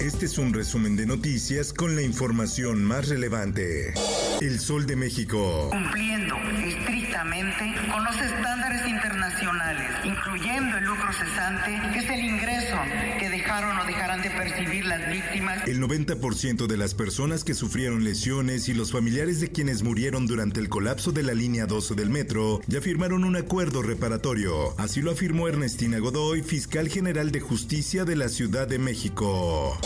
Este es un resumen de noticias con la información más relevante. El Sol de México. cumpliendo estrictamente con los estándares internacionales, incluyendo el lucro cesante, que es el ingreso que dejaron o dejarán de percibir las víctimas. El 90% de las personas que sufrieron lesiones y los familiares de quienes murieron durante el colapso de la línea 12 del metro ya firmaron un acuerdo reparatorio. Así lo afirmó Ernestina Godoy, fiscal general de justicia de la Ciudad de México.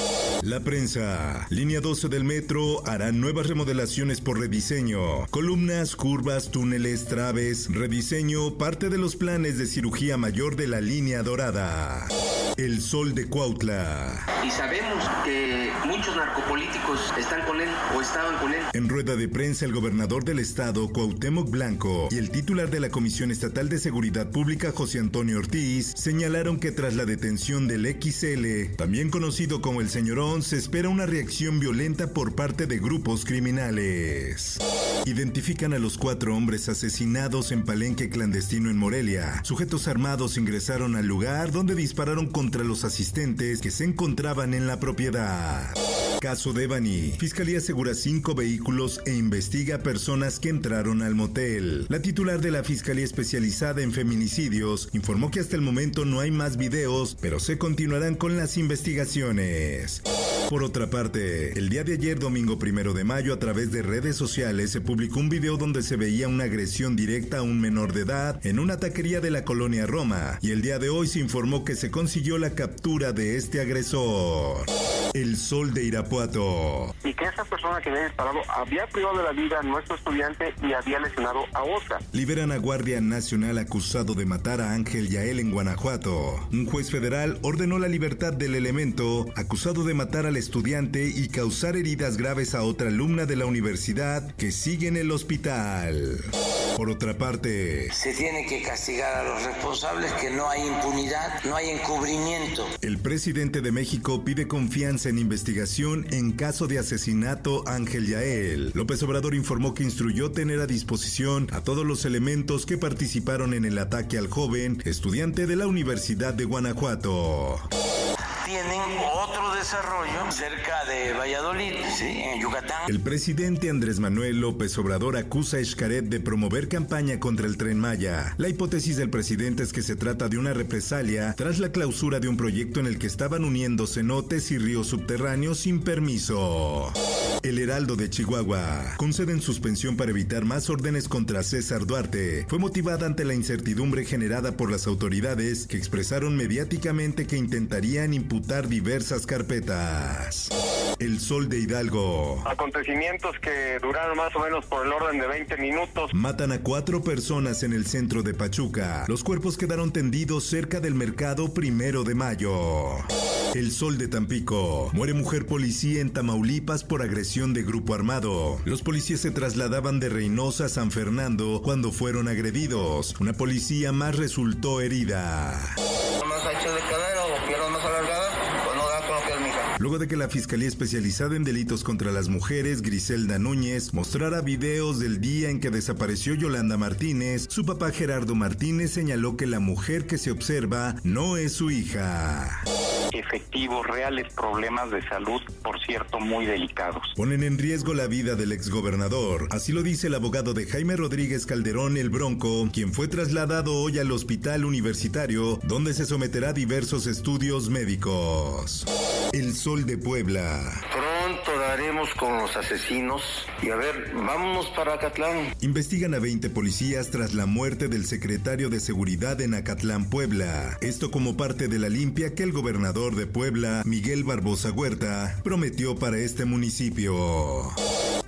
La prensa. Línea 12 del metro hará nuevas remodelaciones por rediseño. Columnas, curvas, túneles, traves, rediseño, parte de los planes de cirugía mayor de la línea dorada. El sol de Cuautla. y sabemos que muchos narcopolíticos están con él o estaban con él. En rueda de prensa, el gobernador del estado, Cuauhtémoc Blanco, y el titular de la Comisión Estatal de Seguridad Pública, José Antonio Ortiz, señalaron que tras la detención del XL, también conocido como el señorón, se espera una reacción violenta por parte de grupos criminales. Identifican a los cuatro hombres asesinados en Palenque clandestino en Morelia. Sujetos armados ingresaron al lugar donde dispararon contra los asistentes que se encontraban en la propiedad. Caso de Bani. Fiscalía asegura cinco vehículos e investiga personas que entraron al motel. La titular de la Fiscalía Especializada en Feminicidios informó que hasta el momento no hay más videos, pero se continuarán con las investigaciones. Por otra parte, el día de ayer, domingo primero de mayo, a través de redes sociales se publicó un video donde se veía una agresión directa a un menor de edad en una taquería de la colonia Roma, y el día de hoy se informó que se consiguió la captura de este agresor. El sol de Irapuato. y que esa persona que había disparado había privado de la vida a nuestro estudiante y había lesionado a otra. Liberan a Guardia Nacional acusado de matar a Ángel Yael en Guanajuato. Un juez federal ordenó la libertad del elemento acusado de matar al estudiante y causar heridas graves a otra alumna de la universidad que sigue en el hospital. Por otra parte, Se tiene que castigar a los responsables, que no hay impunidad, no hay encubrimiento. el presidente de México pide confianza en investigación en caso de asesinato Ángel Yael. López Obrador informó que instruyó tener a disposición a todos los elementos que participaron en el ataque al joven estudiante de la Universidad de Guanajuato. Tienen otro desarrollo cerca de Valladolid, ¿sí? en Yucatán. El presidente Andrés Manuel López Obrador acusa a Xcaret de promover campaña contra el tren Maya. La hipótesis del presidente es que se trata de una represalia tras la clausura de un proyecto en el que estaban uniendo cenotes y ríos subterráneos sin permiso. El Heraldo de Chihuahua conceden suspensión para evitar más órdenes contra César Duarte. Fue motivada ante la incertidumbre generada por las autoridades que expresaron mediáticamente que intentarían imputar diversas carpetas. El Sol de Hidalgo. Acontecimientos que duraron más o menos por el orden de 20 minutos. Matan a cuatro personas en el centro de Pachuca. Los cuerpos quedaron tendidos cerca del mercado primero de mayo. El sol de Tampico. Muere mujer policía en Tamaulipas por agresión de grupo armado. Los policías se trasladaban de Reynosa a San Fernando cuando fueron agredidos. Una policía más resultó herida. Más ancho de cadera o piernas más alargadas, pues no da con lo que es mi hija. Luego de que la Fiscalía Especializada en Delitos contra las Mujeres, Griselda Núñez, mostrara videos del día en que desapareció Yolanda Martínez, su papá Gerardo Martínez señaló que la mujer que se observa no es su hija. Efectivos, reales problemas de salud, por cierto, muy delicados. Ponen en riesgo la vida del exgobernador. Así lo dice el abogado de Jaime Rodríguez Calderón, el Bronco, quien fue trasladado hoy al hospital universitario, donde se someterá a diversos estudios médicos. El Sol de Puebla. Pronto daremos con los asesinos y a ver, vámonos para Acatlán. Investigan a 20 policías tras la muerte del secretario de Seguridad en Acatlán, Puebla. Esto como parte de la limpia que el gobernador de Puebla, Miguel Barbosa Huerta, prometió para este municipio.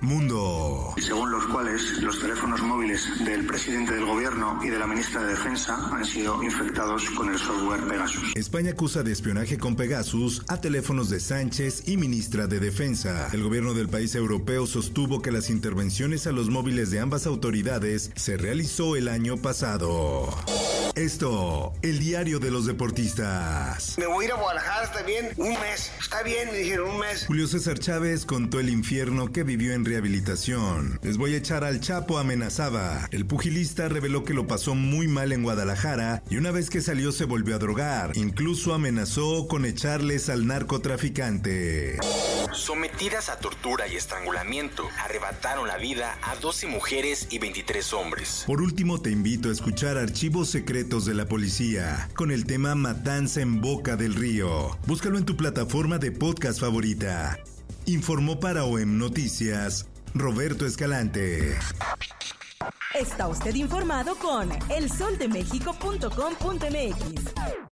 Mundo. Según los cuales los teléfonos móviles del presidente del gobierno y de la ministra de Defensa han sido infectados con el software Pegasus. España acusa de espionaje con Pegasus a teléfonos de Sánchez y ministra de Defensa. El gobierno del país europeo sostuvo que las intervenciones a los móviles de ambas autoridades se realizó el año pasado. Esto, el diario de los deportistas. Me voy a ir a Guadalajara, está bien, un mes. Está bien, me dijeron un mes. Julio César Chávez contó el infierno que vivió en rehabilitación. Les voy a echar al Chapo, amenazaba. El pugilista reveló que lo pasó muy mal en Guadalajara y una vez que salió se volvió a drogar. Incluso amenazó con echarles al narcotraficante. Sometidas a tortura y estrangulamiento, arrebataron la vida a 12 mujeres y 23 hombres. Por último, te invito a escuchar archivos de la policía con el tema Matanza en Boca del Río. Búscalo en tu plataforma de podcast favorita. Informó para OEM Noticias Roberto Escalante. Está usted informado con elsoldemexico.com.mx.